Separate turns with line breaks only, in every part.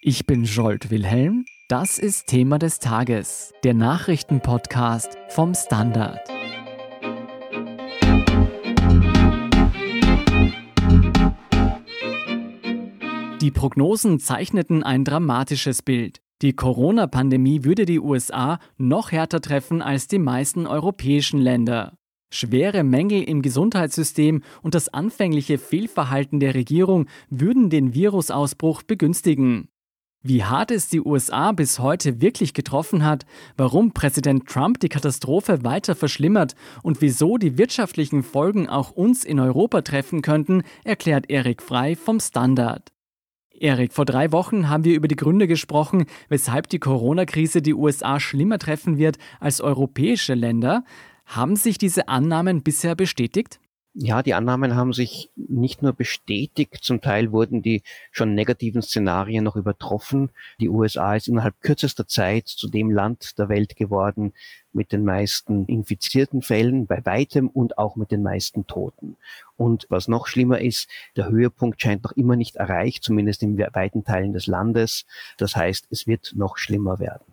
Ich bin Jolt Wilhelm. Das ist Thema des Tages, der Nachrichtenpodcast vom Standard. Die Prognosen zeichneten ein dramatisches Bild. Die Corona-Pandemie würde die USA noch härter treffen als die meisten europäischen Länder. Schwere Mängel im Gesundheitssystem und das anfängliche Fehlverhalten der Regierung würden den Virusausbruch begünstigen. Wie hart es die USA bis heute wirklich getroffen hat, warum Präsident Trump die Katastrophe weiter verschlimmert und wieso die wirtschaftlichen Folgen auch uns in Europa treffen könnten, erklärt Erik Frei vom Standard. Erik, vor drei Wochen haben wir über die Gründe gesprochen, weshalb die Corona-Krise die USA schlimmer treffen wird als europäische Länder. Haben sich diese Annahmen bisher bestätigt?
Ja, die Annahmen haben sich nicht nur bestätigt, zum Teil wurden die schon negativen Szenarien noch übertroffen. Die USA ist innerhalb kürzester Zeit zu dem Land der Welt geworden mit den meisten infizierten Fällen bei weitem und auch mit den meisten Toten. Und was noch schlimmer ist, der Höhepunkt scheint noch immer nicht erreicht, zumindest in weiten Teilen des Landes. Das heißt, es wird noch schlimmer werden.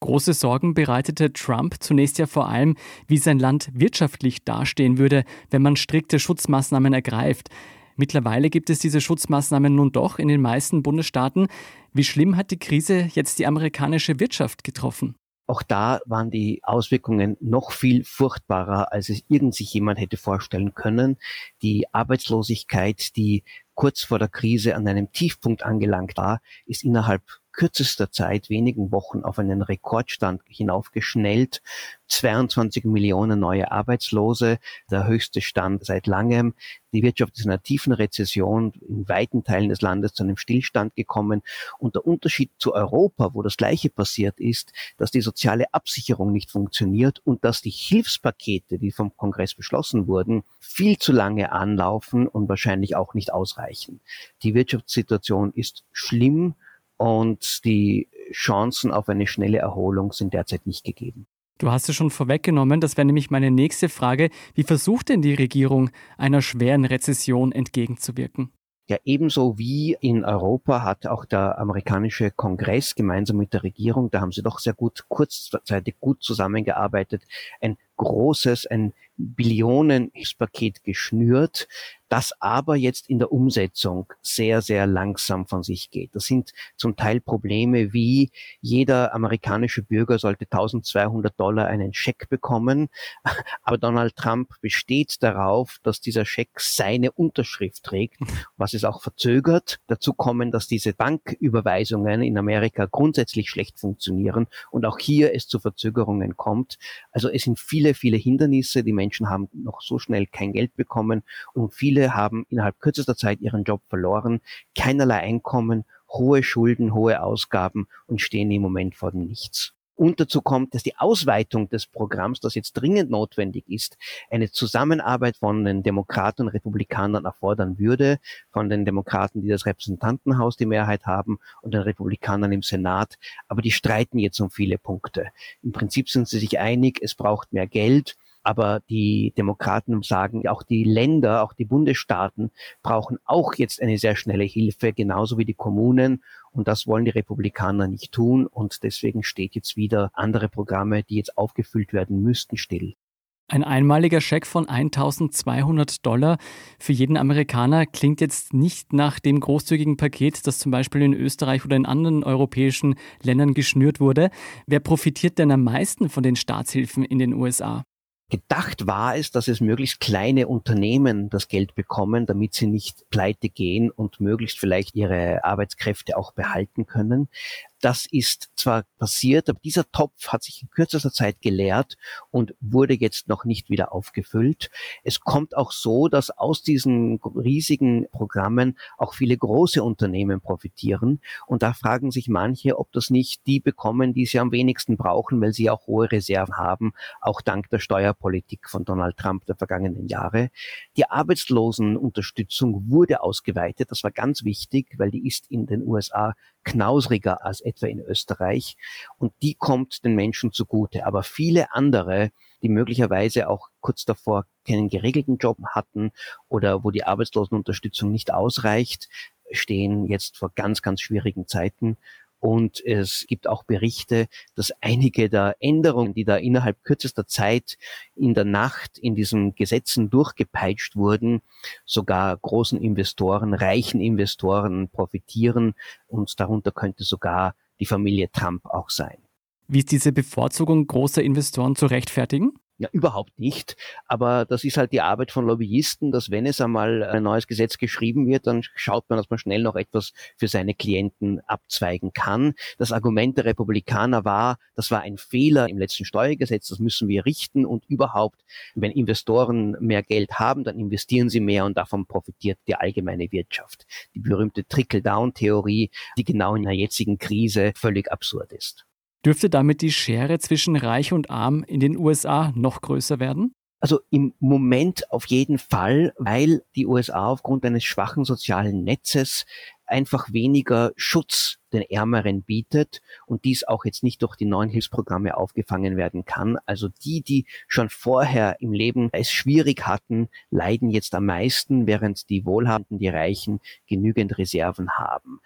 Große Sorgen bereitete Trump zunächst ja vor allem, wie sein Land wirtschaftlich dastehen würde, wenn man strikte Schutzmaßnahmen ergreift. Mittlerweile gibt es diese Schutzmaßnahmen nun doch in den meisten Bundesstaaten. Wie schlimm hat die Krise jetzt die amerikanische Wirtschaft getroffen?
Auch da waren die Auswirkungen noch viel furchtbarer, als es irgend sich jemand hätte vorstellen können. Die Arbeitslosigkeit, die kurz vor der Krise an einem Tiefpunkt angelangt war, ist innerhalb kürzester Zeit, wenigen Wochen, auf einen Rekordstand hinaufgeschnellt. 22 Millionen neue Arbeitslose, der höchste Stand seit langem. Die Wirtschaft ist in einer tiefen Rezession in weiten Teilen des Landes zu einem Stillstand gekommen. Und der Unterschied zu Europa, wo das Gleiche passiert ist, dass die soziale Absicherung nicht funktioniert und dass die Hilfspakete, die vom Kongress beschlossen wurden, viel zu lange anlaufen und wahrscheinlich auch nicht ausreichen. Die Wirtschaftssituation ist schlimm und die Chancen auf eine schnelle Erholung sind derzeit nicht gegeben.
Du hast es schon vorweggenommen, das wäre nämlich meine nächste Frage. Wie versucht denn die Regierung, einer schweren Rezession entgegenzuwirken?
Ja, ebenso wie in Europa hat auch der amerikanische Kongress gemeinsam mit der Regierung, da haben sie doch sehr gut kurzzeitig gut zusammengearbeitet, ein großes, ein Billionen-Hilfspaket geschnürt, das aber jetzt in der Umsetzung sehr, sehr langsam von sich geht. Das sind zum Teil Probleme wie jeder amerikanische Bürger sollte 1200 Dollar einen Scheck bekommen, aber Donald Trump besteht darauf, dass dieser Scheck seine Unterschrift trägt, was es auch verzögert. Dazu kommen, dass diese Banküberweisungen in Amerika grundsätzlich schlecht funktionieren und auch hier es zu Verzögerungen kommt. Also es sind viele, viele Hindernisse. Die Menschen haben noch so schnell kein Geld bekommen und viele haben innerhalb kürzester Zeit ihren Job verloren, keinerlei Einkommen, hohe Schulden, hohe Ausgaben und stehen im Moment vor dem Nichts. Und dazu kommt, dass die Ausweitung des Programms, das jetzt dringend notwendig ist, eine Zusammenarbeit von den Demokraten und Republikanern erfordern würde, von den Demokraten, die das Repräsentantenhaus die Mehrheit haben und den Republikanern im Senat. Aber die streiten jetzt um viele Punkte. Im Prinzip sind sie sich einig, es braucht mehr Geld. Aber die Demokraten sagen, auch die Länder, auch die Bundesstaaten brauchen auch jetzt eine sehr schnelle Hilfe, genauso wie die Kommunen. Und das wollen die Republikaner nicht tun. Und deswegen steht jetzt wieder andere Programme, die jetzt aufgefüllt werden müssten, still.
Ein einmaliger Scheck von 1200 Dollar für jeden Amerikaner klingt jetzt nicht nach dem großzügigen Paket, das zum Beispiel in Österreich oder in anderen europäischen Ländern geschnürt wurde. Wer profitiert denn am meisten von den Staatshilfen in den USA?
Gedacht war es, dass es möglichst kleine Unternehmen das Geld bekommen, damit sie nicht pleite gehen und möglichst vielleicht ihre Arbeitskräfte auch behalten können. Das ist zwar passiert, aber dieser Topf hat sich in kürzester Zeit geleert und wurde jetzt noch nicht wieder aufgefüllt. Es kommt auch so, dass aus diesen riesigen Programmen auch viele große Unternehmen profitieren. Und da fragen sich manche, ob das nicht die bekommen, die sie am wenigsten brauchen, weil sie auch hohe Reserven haben, auch dank der Steuerpolitik von Donald Trump der vergangenen Jahre. Die Arbeitslosenunterstützung wurde ausgeweitet. Das war ganz wichtig, weil die ist in den USA knausriger als etwa in Österreich und die kommt den Menschen zugute. Aber viele andere, die möglicherweise auch kurz davor keinen geregelten Job hatten oder wo die Arbeitslosenunterstützung nicht ausreicht, stehen jetzt vor ganz, ganz schwierigen Zeiten. Und es gibt auch Berichte, dass einige der Änderungen, die da innerhalb kürzester Zeit in der Nacht in diesen Gesetzen durchgepeitscht wurden, sogar großen Investoren, reichen Investoren profitieren. Und darunter könnte sogar die Familie Trump auch sein.
Wie ist diese Bevorzugung großer Investoren zu rechtfertigen?
Ja, überhaupt nicht. Aber das ist halt die Arbeit von Lobbyisten, dass wenn es einmal ein neues Gesetz geschrieben wird, dann schaut man, dass man schnell noch etwas für seine Klienten abzweigen kann. Das Argument der Republikaner war, das war ein Fehler im letzten Steuergesetz, das müssen wir richten und überhaupt, wenn Investoren mehr Geld haben, dann investieren sie mehr und davon profitiert die allgemeine Wirtschaft. Die berühmte Trickle-Down-Theorie, die genau in der jetzigen Krise völlig absurd ist.
Dürfte damit die Schere zwischen Reich und Arm in den USA noch größer werden?
Also im Moment auf jeden Fall, weil die USA aufgrund eines schwachen sozialen Netzes einfach weniger Schutz den Ärmeren bietet und dies auch jetzt nicht durch die neuen Hilfsprogramme aufgefangen werden kann. Also die, die schon vorher im Leben es schwierig hatten, leiden jetzt am meisten, während die Wohlhabenden, die Reichen genügend Reserven haben.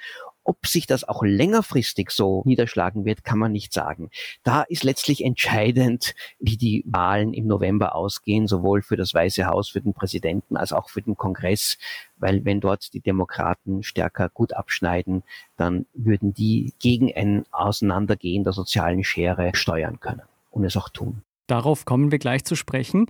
Ob sich das auch längerfristig so niederschlagen wird, kann man nicht sagen. Da ist letztlich entscheidend, wie die Wahlen im November ausgehen, sowohl für das Weiße Haus, für den Präsidenten als auch für den Kongress, weil wenn dort die Demokraten stärker gut abschneiden, dann würden die gegen ein Auseinandergehen der sozialen Schere steuern können und es auch tun.
Darauf kommen wir gleich zu sprechen.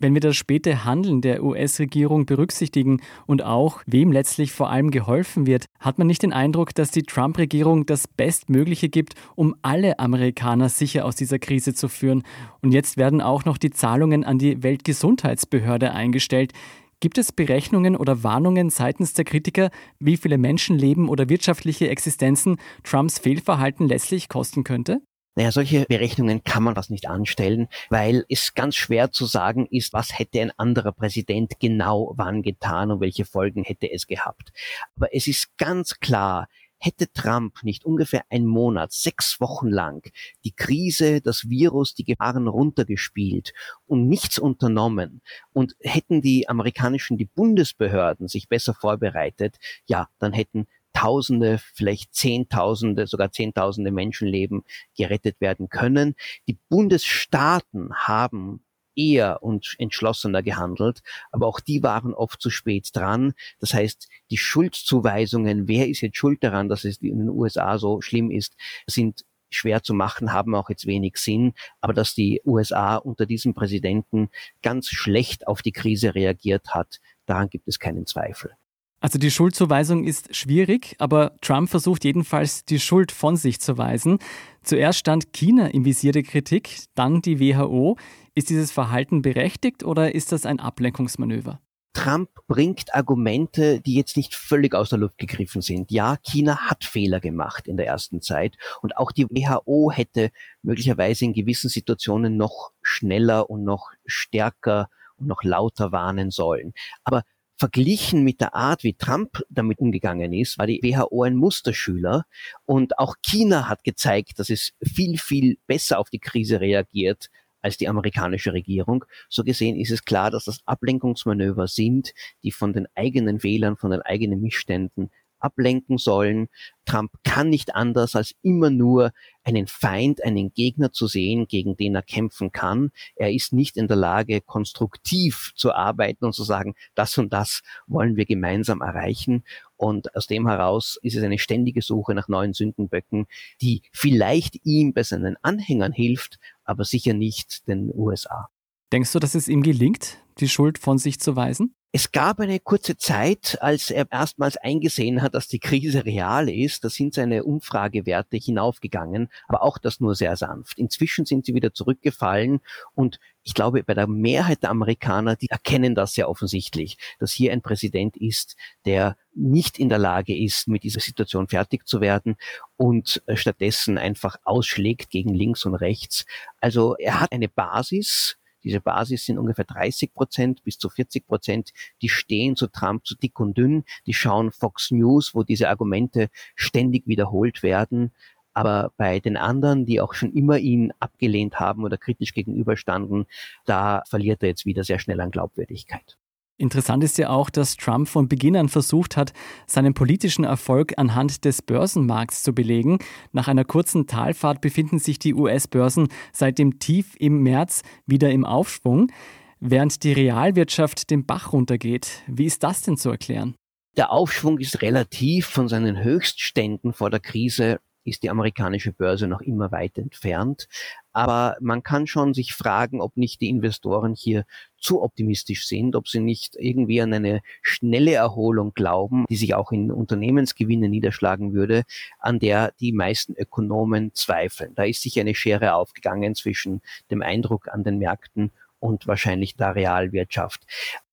Wenn wir das späte Handeln der US-Regierung berücksichtigen und auch, wem letztlich vor allem geholfen wird, hat man nicht den Eindruck, dass die Trump-Regierung das Bestmögliche gibt, um alle Amerikaner sicher aus dieser Krise zu führen. Und jetzt werden auch noch die Zahlungen an die Weltgesundheitsbehörde eingestellt. Gibt es Berechnungen oder Warnungen seitens der Kritiker, wie viele Menschenleben oder wirtschaftliche Existenzen Trumps Fehlverhalten letztlich kosten könnte?
Naja, solche Berechnungen kann man das nicht anstellen, weil es ganz schwer zu sagen ist, was hätte ein anderer Präsident genau wann getan und welche Folgen hätte es gehabt. Aber es ist ganz klar, hätte Trump nicht ungefähr einen Monat, sechs Wochen lang die Krise, das Virus, die Gefahren runtergespielt und nichts unternommen und hätten die amerikanischen, die Bundesbehörden sich besser vorbereitet, ja, dann hätten Tausende, vielleicht Zehntausende, sogar Zehntausende Menschenleben gerettet werden können. Die Bundesstaaten haben eher und entschlossener gehandelt, aber auch die waren oft zu spät dran. Das heißt, die Schuldzuweisungen, wer ist jetzt schuld daran, dass es in den USA so schlimm ist, sind schwer zu machen, haben auch jetzt wenig Sinn. Aber dass die USA unter diesem Präsidenten ganz schlecht auf die Krise reagiert hat, daran gibt es keinen Zweifel.
Also die Schuldzuweisung ist schwierig, aber Trump versucht jedenfalls, die Schuld von sich zu weisen. Zuerst stand China im Visier der Kritik, dann die WHO. Ist dieses Verhalten berechtigt oder ist das ein Ablenkungsmanöver?
Trump bringt Argumente, die jetzt nicht völlig aus der Luft gegriffen sind. Ja, China hat Fehler gemacht in der ersten Zeit und auch die WHO hätte möglicherweise in gewissen Situationen noch schneller und noch stärker und noch lauter warnen sollen. Aber verglichen mit der Art, wie Trump damit umgegangen ist, war die WHO ein Musterschüler. Und auch China hat gezeigt, dass es viel, viel besser auf die Krise reagiert als die amerikanische Regierung. So gesehen ist es klar, dass das Ablenkungsmanöver sind, die von den eigenen Fehlern, von den eigenen Missständen ablenken sollen. Trump kann nicht anders, als immer nur einen Feind, einen Gegner zu sehen, gegen den er kämpfen kann. Er ist nicht in der Lage, konstruktiv zu arbeiten und zu sagen, das und das wollen wir gemeinsam erreichen. Und aus dem heraus ist es eine ständige Suche nach neuen Sündenböcken, die vielleicht ihm bei seinen Anhängern hilft, aber sicher nicht den USA.
Denkst du, dass es ihm gelingt, die Schuld von sich zu weisen?
Es gab eine kurze Zeit, als er erstmals eingesehen hat, dass die Krise real ist. Da sind seine Umfragewerte hinaufgegangen, aber auch das nur sehr sanft. Inzwischen sind sie wieder zurückgefallen und ich glaube, bei der Mehrheit der Amerikaner, die erkennen das sehr offensichtlich, dass hier ein Präsident ist, der nicht in der Lage ist, mit dieser Situation fertig zu werden und stattdessen einfach ausschlägt gegen links und rechts. Also er hat eine Basis, diese Basis sind ungefähr 30 Prozent bis zu 40 Prozent, die stehen zu Trump zu dick und dünn, die schauen Fox News, wo diese Argumente ständig wiederholt werden. Aber bei den anderen, die auch schon immer ihn abgelehnt haben oder kritisch gegenüberstanden, da verliert er jetzt wieder sehr schnell an Glaubwürdigkeit.
Interessant ist ja auch, dass Trump von Beginn an versucht hat, seinen politischen Erfolg anhand des Börsenmarkts zu belegen. Nach einer kurzen Talfahrt befinden sich die US-Börsen seit dem Tief im März wieder im Aufschwung, während die Realwirtschaft den Bach runtergeht. Wie ist das denn zu erklären?
Der Aufschwung ist relativ von seinen Höchstständen vor der Krise ist die amerikanische Börse noch immer weit entfernt. Aber man kann schon sich fragen, ob nicht die Investoren hier zu optimistisch sind, ob sie nicht irgendwie an eine schnelle Erholung glauben, die sich auch in Unternehmensgewinne niederschlagen würde, an der die meisten Ökonomen zweifeln. Da ist sich eine Schere aufgegangen zwischen dem Eindruck an den Märkten und wahrscheinlich der Realwirtschaft.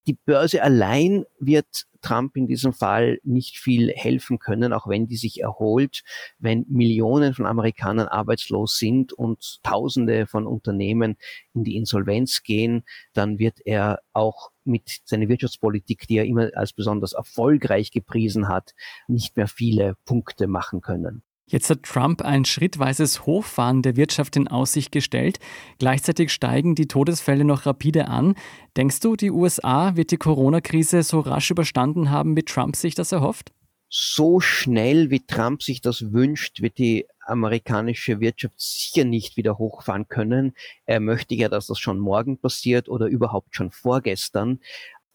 Die Börse allein wird Trump in diesem Fall nicht viel helfen können, auch wenn die sich erholt, wenn Millionen von Amerikanern arbeitslos sind und Tausende von Unternehmen in die Insolvenz gehen, dann wird er auch mit seiner Wirtschaftspolitik, die er immer als besonders erfolgreich gepriesen hat, nicht mehr viele Punkte machen können.
Jetzt hat Trump ein schrittweises Hochfahren der Wirtschaft in Aussicht gestellt. Gleichzeitig steigen die Todesfälle noch rapide an. Denkst du, die USA wird die Corona-Krise so rasch überstanden haben, wie Trump sich das erhofft?
So schnell, wie Trump sich das wünscht, wird die amerikanische Wirtschaft sicher nicht wieder hochfahren können. Er möchte ja, dass das schon morgen passiert oder überhaupt schon vorgestern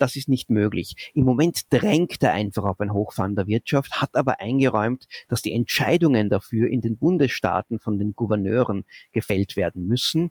das ist nicht möglich. Im Moment drängt er einfach auf ein Hochfahren der Wirtschaft, hat aber eingeräumt, dass die Entscheidungen dafür in den Bundesstaaten von den Gouverneuren gefällt werden müssen.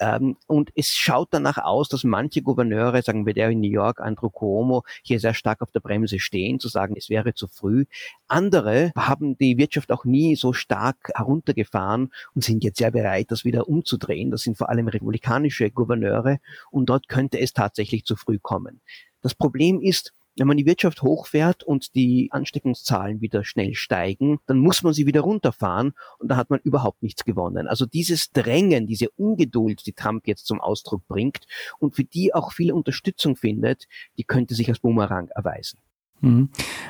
Ähm, und es schaut danach aus, dass manche Gouverneure, sagen wir der in New York, Andrew Cuomo, hier sehr stark auf der Bremse stehen, zu sagen, es wäre zu früh. Andere haben die Wirtschaft auch nie so stark heruntergefahren und sind jetzt sehr bereit, das wieder umzudrehen. Das sind vor allem republikanische Gouverneure und dort könnte es tatsächlich zu früh kommen. Das Problem ist, wenn man die Wirtschaft hochfährt und die Ansteckungszahlen wieder schnell steigen, dann muss man sie wieder runterfahren und da hat man überhaupt nichts gewonnen. Also dieses Drängen, diese Ungeduld, die Trump jetzt zum Ausdruck bringt und für die auch viel Unterstützung findet, die könnte sich als Boomerang erweisen.
Mhm.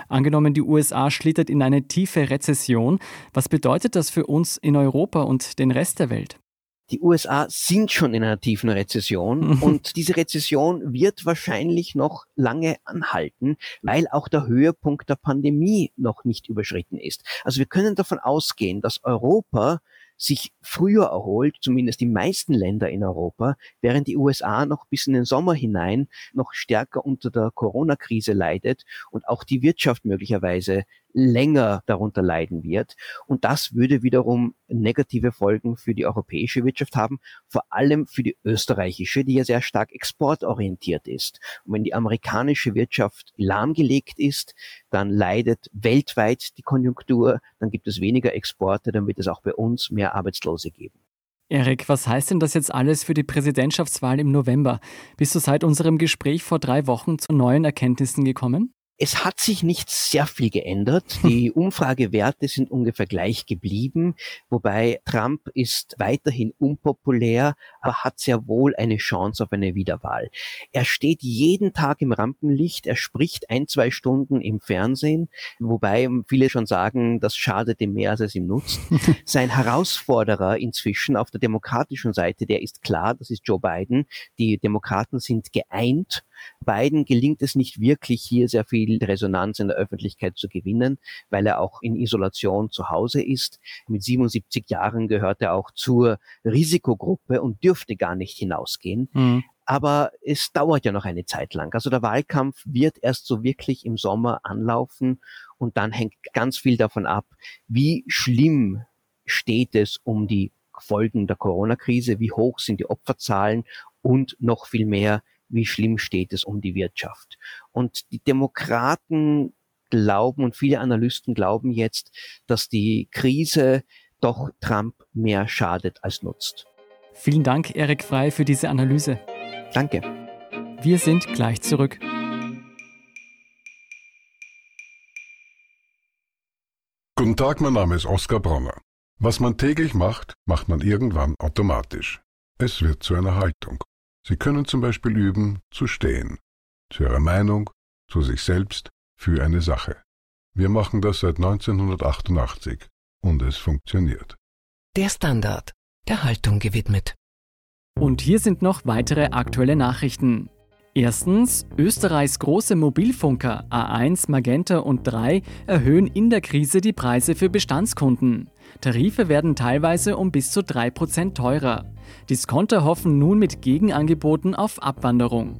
Angenommen, die USA schlittert in eine tiefe Rezession. Was bedeutet das für uns in Europa und den Rest der Welt?
Die USA sind schon in einer tiefen Rezession und diese Rezession wird wahrscheinlich noch lange anhalten, weil auch der Höhepunkt der Pandemie noch nicht überschritten ist. Also wir können davon ausgehen, dass Europa sich früher erholt, zumindest die meisten Länder in Europa, während die USA noch bis in den Sommer hinein noch stärker unter der Corona-Krise leidet und auch die Wirtschaft möglicherweise länger darunter leiden wird. Und das würde wiederum negative Folgen für die europäische Wirtschaft haben, vor allem für die österreichische, die ja sehr stark exportorientiert ist. Und wenn die amerikanische Wirtschaft lahmgelegt ist, dann leidet weltweit die Konjunktur, dann gibt es weniger Exporte, dann wird es auch bei uns mehr Arbeitslose geben.
Erik, was heißt denn das jetzt alles für die Präsidentschaftswahl im November? Bist du seit unserem Gespräch vor drei Wochen zu neuen Erkenntnissen gekommen?
Es hat sich nicht sehr viel geändert. Die Umfragewerte sind ungefähr gleich geblieben, wobei Trump ist weiterhin unpopulär, aber hat sehr wohl eine Chance auf eine Wiederwahl. Er steht jeden Tag im Rampenlicht, er spricht ein, zwei Stunden im Fernsehen, wobei viele schon sagen, das schadet ihm mehr, als es ihm nutzt. Sein Herausforderer inzwischen auf der demokratischen Seite, der ist klar, das ist Joe Biden. Die Demokraten sind geeint Biden gelingt es nicht wirklich, hier sehr viel Resonanz in der Öffentlichkeit zu gewinnen, weil er auch in Isolation zu Hause ist. Mit 77 Jahren gehört er auch zur Risikogruppe und dürfte gar nicht hinausgehen. Mhm. Aber es dauert ja noch eine Zeit lang. Also der Wahlkampf wird erst so wirklich im Sommer anlaufen und dann hängt ganz viel davon ab, wie schlimm steht es um die Folgen der Corona-Krise, wie hoch sind die Opferzahlen und noch viel mehr, wie schlimm steht es um die Wirtschaft. Und die Demokraten glauben und viele Analysten glauben jetzt, dass die Krise doch Trump mehr schadet als nutzt.
Vielen Dank, Erik Frei, für diese Analyse.
Danke.
Wir sind gleich zurück.
Guten Tag, mein Name ist Oskar Bronner. Was man täglich macht, macht man irgendwann automatisch. Es wird zu einer Haltung. Sie können zum Beispiel üben, zu stehen, zu Ihrer Meinung, zu sich selbst, für eine Sache. Wir machen das seit 1988 und es funktioniert.
Der Standard, der Haltung gewidmet.
Und hier sind noch weitere aktuelle Nachrichten. Erstens, Österreichs große Mobilfunker A1, Magenta und 3 erhöhen in der Krise die Preise für Bestandskunden. Tarife werden teilweise um bis zu 3% teurer. Discounter hoffen nun mit Gegenangeboten auf Abwanderung.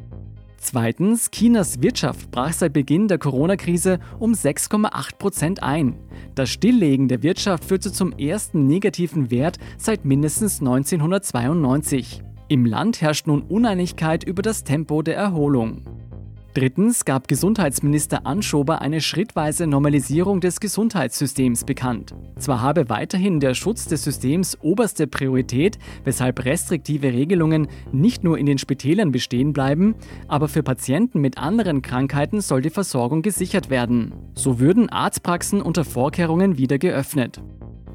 Zweitens, Chinas Wirtschaft brach seit Beginn der Corona-Krise um 6,8% ein. Das Stilllegen der Wirtschaft führte zum ersten negativen Wert seit mindestens 1992. Im Land herrscht nun Uneinigkeit über das Tempo der Erholung. Drittens gab Gesundheitsminister Anschober eine schrittweise Normalisierung des Gesundheitssystems bekannt. Zwar habe weiterhin der Schutz des Systems oberste Priorität, weshalb restriktive Regelungen nicht nur in den Spitälern bestehen bleiben, aber für Patienten mit anderen Krankheiten soll die Versorgung gesichert werden. So würden Arztpraxen unter Vorkehrungen wieder geöffnet.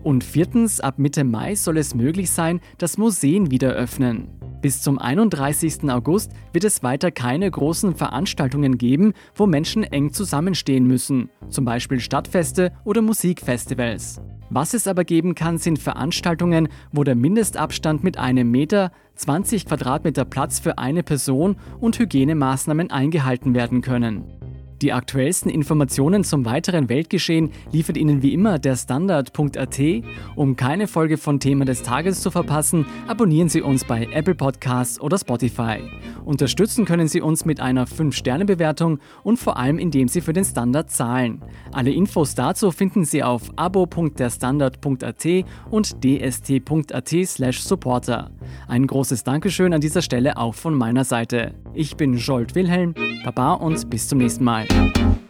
Und viertens, ab Mitte Mai soll es möglich sein, dass Museen wieder öffnen. Bis zum 31. August wird es weiter keine großen Veranstaltungen geben, wo Menschen eng zusammenstehen müssen, zum Beispiel Stadtfeste oder Musikfestivals. Was es aber geben kann, sind Veranstaltungen, wo der Mindestabstand mit einem Meter, 20 Quadratmeter Platz für eine Person und Hygienemaßnahmen eingehalten werden können. Die aktuellsten Informationen zum weiteren Weltgeschehen liefert Ihnen wie immer der Standard.at. Um keine Folge von Thema des Tages zu verpassen, abonnieren Sie uns bei Apple Podcasts oder Spotify. Unterstützen können Sie uns mit einer 5-Sterne-Bewertung und vor allem indem Sie für den Standard zahlen. Alle Infos dazu finden Sie auf abo.derstandard.at und dst.at/supporter. Ein großes Dankeschön an dieser Stelle auch von meiner Seite. Ich bin Jolt Wilhelm, Baba und bis zum nächsten Mal. thank you